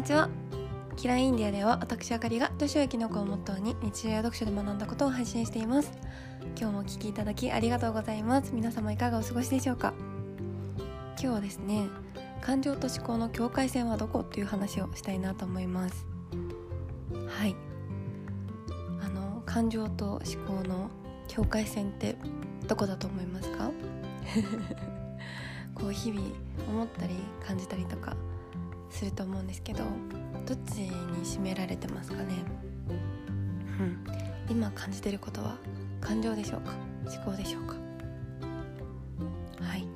にちは。キラインディアでは私あかりが女子を生き残るをモットーに日常や読書で学んだことを配信しています。今日もお聞きいただきありがとうございます。皆様いかがお過ごしでしょうか？今日はですね感情と思考の境界線はどこという話をしたいなと思います。はい。あの感情と思考の境界線ってどこだと思いますか？こう日々思ったり感じたりとか。すると思うんですけどどっちに占められてますかね？うん。今感じてることは感情でしょうか？思考でしょうか？はい。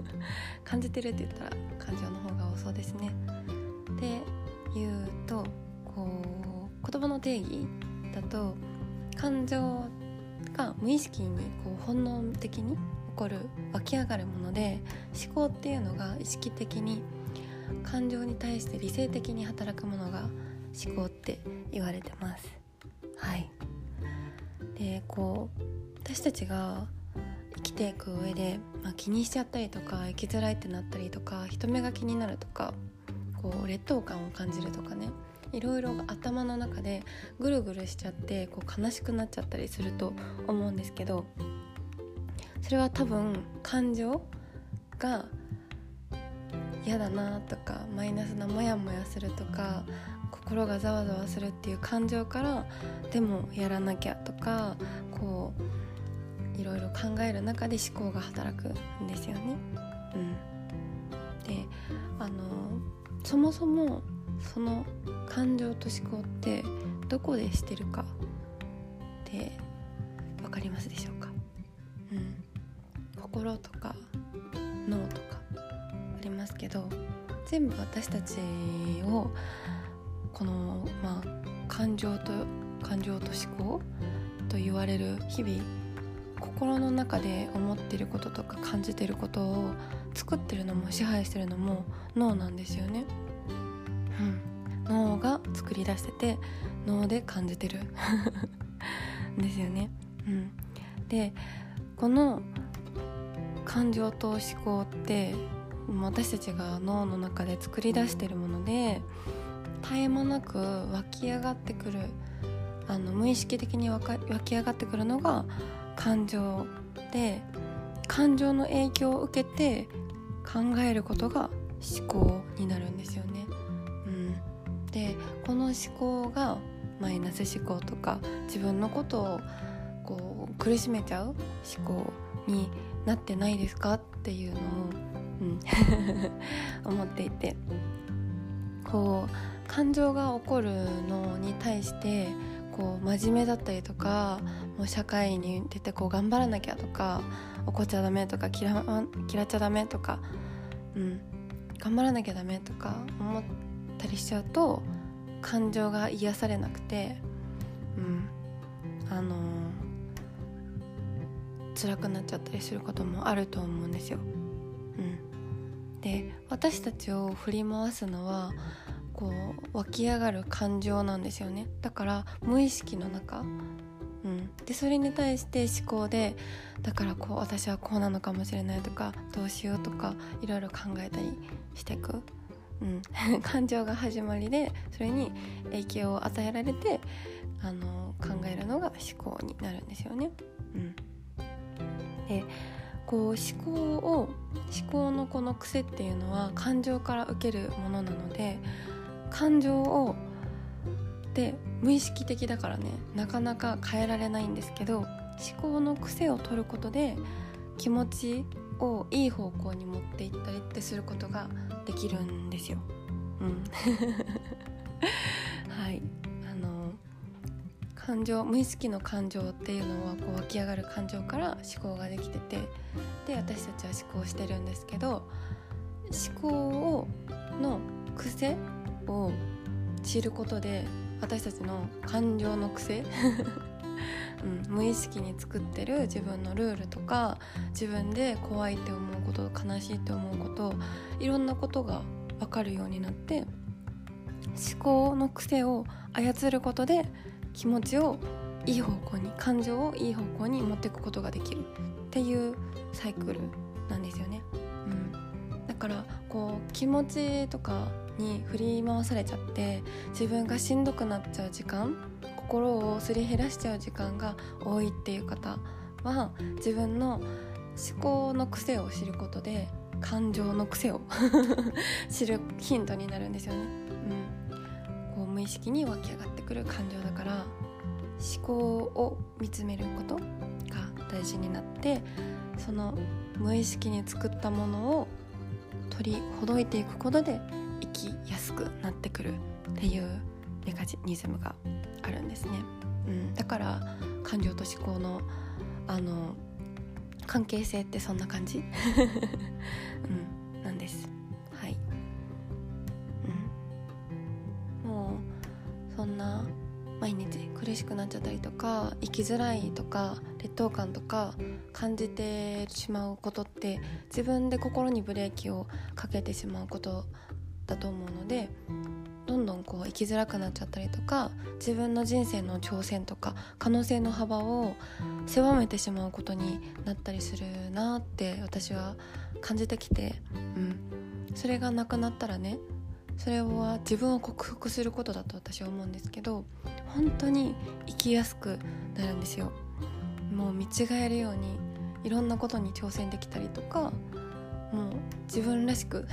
感じてるって言ったら感情の方が多そうですね。で言うとこう言葉の定義だと感情が無意識にこう本能的に起こる湧き上がるもので思考っていうのが意識的に感情に対して理性的に働くものが思考って言われてます。はい。でこう私たちが生きていく上で、まあ、気にしちゃったりとか生きづらいってなったりとか人目が気になるとかこう劣等感を感じるとかね。いろいろ頭の中でぐるぐるしちゃってこう悲しくなっちゃったりすると思うんですけどそれは多分感情が嫌だなとかマイナスなモヤモヤするとか心がざわざわするっていう感情からでもやらなきゃとかこういろいろ考える中で思考が働くんですよね。うん、であのそもそもその感情と思考ってどこでしてるかって分かりますでしょうか、うん、心とか脳とか。りますけど全部私たちをこの、まあ、感情と感情と思考と言われる日々心の中で思ってることとか感じてることを作ってるのも支配してるのも脳なんですよね。うん、脳が作り出してて脳で感じてる ですよね。うん、でこの感情と思考って私たちが脳の中で作り出してるもので絶え間なく湧き上がってくるあの無意識的に湧き上がってくるのが感情で感情の影響を受けて考えることが思考になるんですよね。うん、でこの思考がマイナス思考とか自分のことをこう苦しめちゃう思考になってないですかっていうのをうん、思っていて。こう感情が起こるのに対してこう真面目だったりとかもう社会に出てこう頑張らなきゃとか怒っちゃダメとか嫌嫌っちゃダメとか、うん、頑張らなきゃダメとか思ったりしちゃうと感情が癒されなくて、うん、あのー、辛くなっちゃったりすることもあると思うんですよ。で私たちを振り回すのはこう湧き上がる感情なんですよね。だから無意識の中、うん、でそれに対して思考でだからこう私はこうなのかもしれないとかどうしようとかいろいろ考えたりしていく、うん、感情が始まりでそれに影響を与えられてあの考えるのが思考になるんですよね。うん、でこう思考を思考のこの癖っていうのは感情から受けるものなので感情をで無意識的だからねなかなか変えられないんですけど思考の癖を取ることで気持ちをいい方向に持っていったりってすることができるんですよ。うん、はい感情無意識の感情っていうのはこう湧き上がる感情から思考ができててで私たちは思考してるんですけど思考をの癖を知ることで私たちの感情の癖 うん、無意識に作ってる自分のルールとか自分で怖いって思うこと悲しいって思うこといろんなことが分かるようになって思考の癖を操ることで気持ちをいい方向に感情をいい方向に持っていくことができるっていうサイクルなんですよね。うん、だかからこう気持ちとかに振り回されちゃって自分がしんどくなっちゃう時間心をすり減らしちゃう時間が多いっていう方は自分の思考の癖を知ることで感情の癖を 知るヒントになるんですよね。うん、こう無意識に湧き上がってくる感情だから思考を見つめることが大事になってその無意識に作ったものを取りほどいていくことで生きやすくなってくるっていうメカニズムがあるんですね、うん、だから感情と思考のあの関係性ってそんな感じ、うん、な毎日苦しくなっちゃったりとか生きづらいとか劣等感とか感じてしまうことって自分で心にブレーキをかけてしまうことだと思うのでどんどんこう生きづらくなっちゃったりとか自分の人生の挑戦とか可能性の幅を狭めてしまうことになったりするなって私は感じてきて、うん、それがなくなったらねそれは自分を克服することだと私は思うんですけど本当に生きやすくなるんですよ。もう見違えるようにいろんなことに挑戦できたりとかもう自分らしく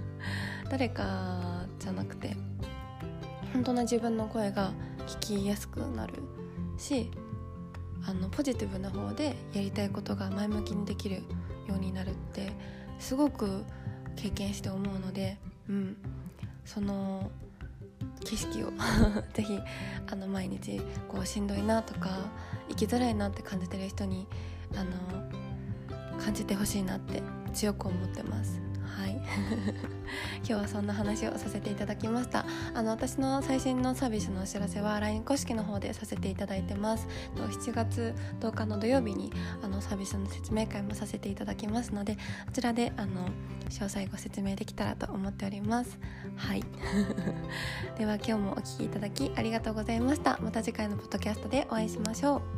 誰かじゃなくて本当の自分の声が聞きやすくなるしあのポジティブな方でやりたいことが前向きにできるようになるってすごく経験して思うので、うん、その景色を ぜひあの毎日こうしんどいなとか生きづらいなって感じてる人にあの感じてほしいなって強く思ってます。はい。今日はそんな話をさせていただきました。あの私の最新のサービスのお知らせは LINE 公式の方でさせていただいてます。7月10日の土曜日にあのサービスの説明会もさせていただきますのでこちらであの詳細ご説明できたらと思っております。はい。では今日もお聴きいただきありがとうございました。また次回のポッドキャストでお会いしましょう。